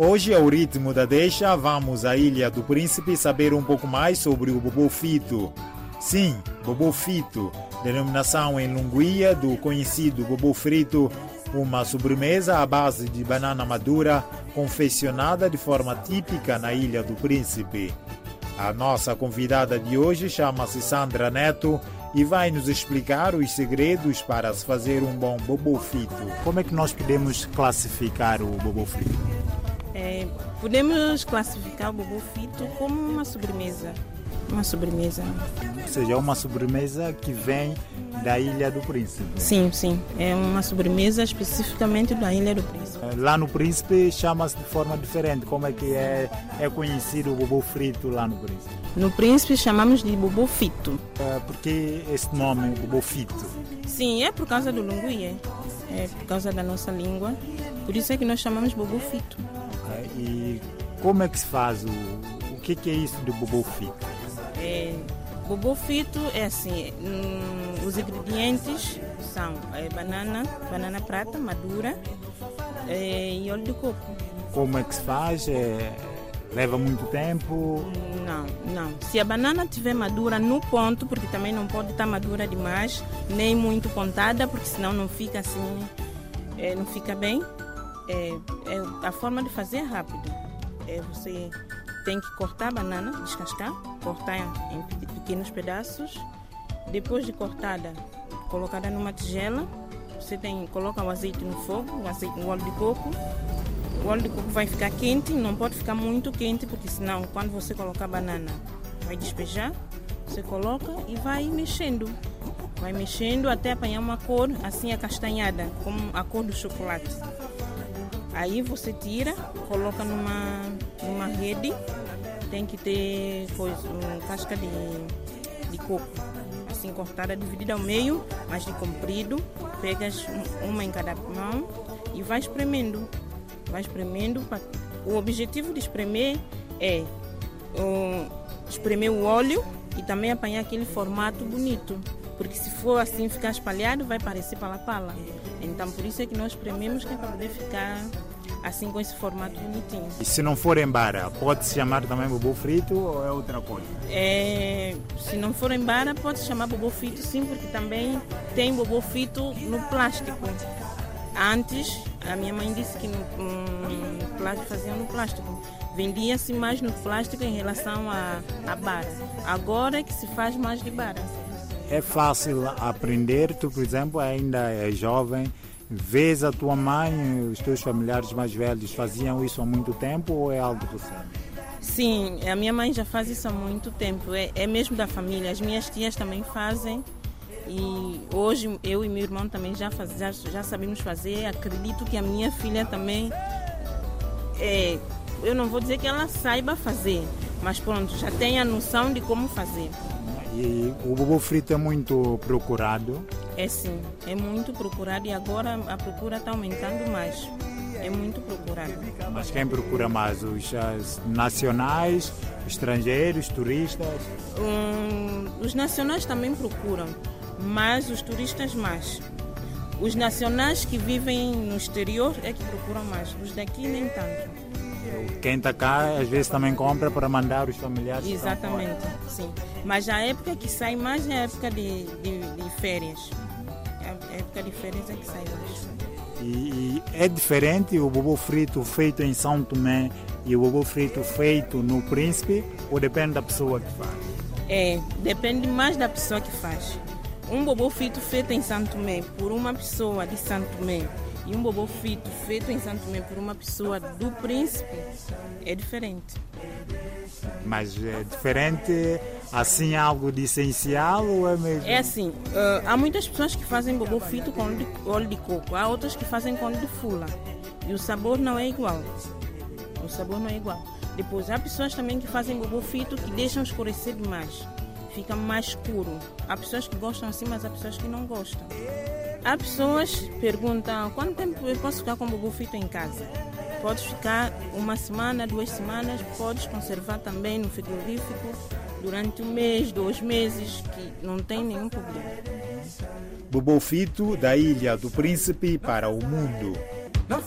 Hoje, ao ritmo da deixa, vamos à Ilha do Príncipe saber um pouco mais sobre o bobo fito. Sim, bobo fito, denominação em linguia do conhecido bobo frito, uma sobremesa à base de banana madura confeccionada de forma típica na Ilha do Príncipe. A nossa convidada de hoje chama-se Sandra Neto e vai nos explicar os segredos para se fazer um bom bobo frito. Como é que nós podemos classificar o bobo frito? É, podemos classificar o bobo frito como uma sobremesa. Uma sobremesa. Ou seja, é uma sobremesa que vem da Ilha do Príncipe. Sim, sim. É uma sobremesa especificamente da Ilha do Príncipe. Lá no Príncipe chama-se de forma diferente. Como é que é, é conhecido o bobo frito lá no Príncipe? No Príncipe chamamos de bobo fito. É, por que esse nome, bobo fito? Sim, é por causa do lunguiê. É por causa da nossa língua. Por isso é que nós chamamos bobo fito. E como é que se faz? O, o que, que é isso de bobo fito? É, bobo frito é assim, hum, os ingredientes são é, banana, banana prata madura é, e óleo de coco. Como é que se faz? É, leva muito tempo? Não, não. Se a banana estiver madura no ponto, porque também não pode estar madura demais, nem muito pontada, porque senão não fica assim, é, não fica bem. É, é, a forma de fazer é rápido. É você tem que cortar a banana, descascar, cortar em pequenos pedaços. Depois de cortada, colocada numa tigela, você tem, coloca o azeite no fogo, o azeite no óleo de coco. O óleo de coco vai ficar quente, não pode ficar muito quente, porque senão quando você colocar a banana vai despejar. Você coloca e vai mexendo. Vai mexendo até apanhar uma cor assim acastanhada, como a cor do chocolate. Aí você tira, coloca numa, numa rede, tem que ter coisa, um, casca de, de coco, assim cortada, dividida ao meio, mas de comprido. Pegas uma em cada mão e vai espremendo. Vai espremendo. Pra... O objetivo de espremer é um, espremer o óleo e também apanhar aquele formato bonito. Porque se for assim ficar espalhado, vai parecer pala-pala. Então por isso é que nós esprememos que é para poder ficar assim com esse formato bonitinho. E se não for em bara, pode se chamar também bobo frito ou é outra coisa? É, se não for em bara, pode se chamar bobo frito sim, porque também tem bobo frito no plástico. Antes, a minha mãe disse que no, um, plástico faziam no plástico. Vendia-se mais no plástico em relação à, à bara. Agora é que se faz mais de bara. É fácil aprender, tu, por exemplo, ainda é jovem, Vês a tua mãe, os teus familiares mais velhos faziam isso há muito tempo ou é algo recente? Sim, a minha mãe já faz isso há muito tempo, é, é mesmo da família. As minhas tias também fazem e hoje eu e meu irmão também já, faz, já, já sabemos fazer. Acredito que a minha filha também, é, eu não vou dizer que ela saiba fazer, mas pronto, já tem a noção de como fazer. E o bobo frito é muito procurado? É sim, é muito procurado e agora a procura está aumentando mais. É muito procurado. Mas quem procura mais? Os nacionais, estrangeiros, turistas? Hum, os nacionais também procuram, mas os turistas mais. Os nacionais que vivem no exterior é que procuram mais, os daqui nem tanto. Quem está cá às vezes também compra para mandar os familiares. Exatamente, sim. Mas a época que sai mais é a época de, de, de férias. A época de férias é que sai. E, e, é diferente o bobo frito feito em São Tomé e o bobo frito feito no Príncipe ou depende da pessoa que faz? É, depende mais da pessoa que faz. Um bobo frito feito em São Tomé por uma pessoa de São Tomé e um bobo frito feito em Santo Tomé por uma pessoa do Príncipe é diferente. Mas é diferente, assim, algo de essencial ou é mesmo? É assim, uh, há muitas pessoas que fazem bobo frito com óleo de, óleo de coco, há outras que fazem com óleo de fula. E o sabor não é igual. O sabor não é igual. Depois, há pessoas também que fazem bobo frito que deixam escurecer demais. Fica mais escuro. Há pessoas que gostam assim, mas há pessoas que não gostam. Há pessoas que perguntam quanto tempo eu posso ficar com bobo frito em casa. Podes ficar uma semana, duas semanas, podes conservar também no frigorífico durante um mês, dois meses, que não tem nenhum problema. Bobo frito da Ilha do Príncipe para o mundo. Não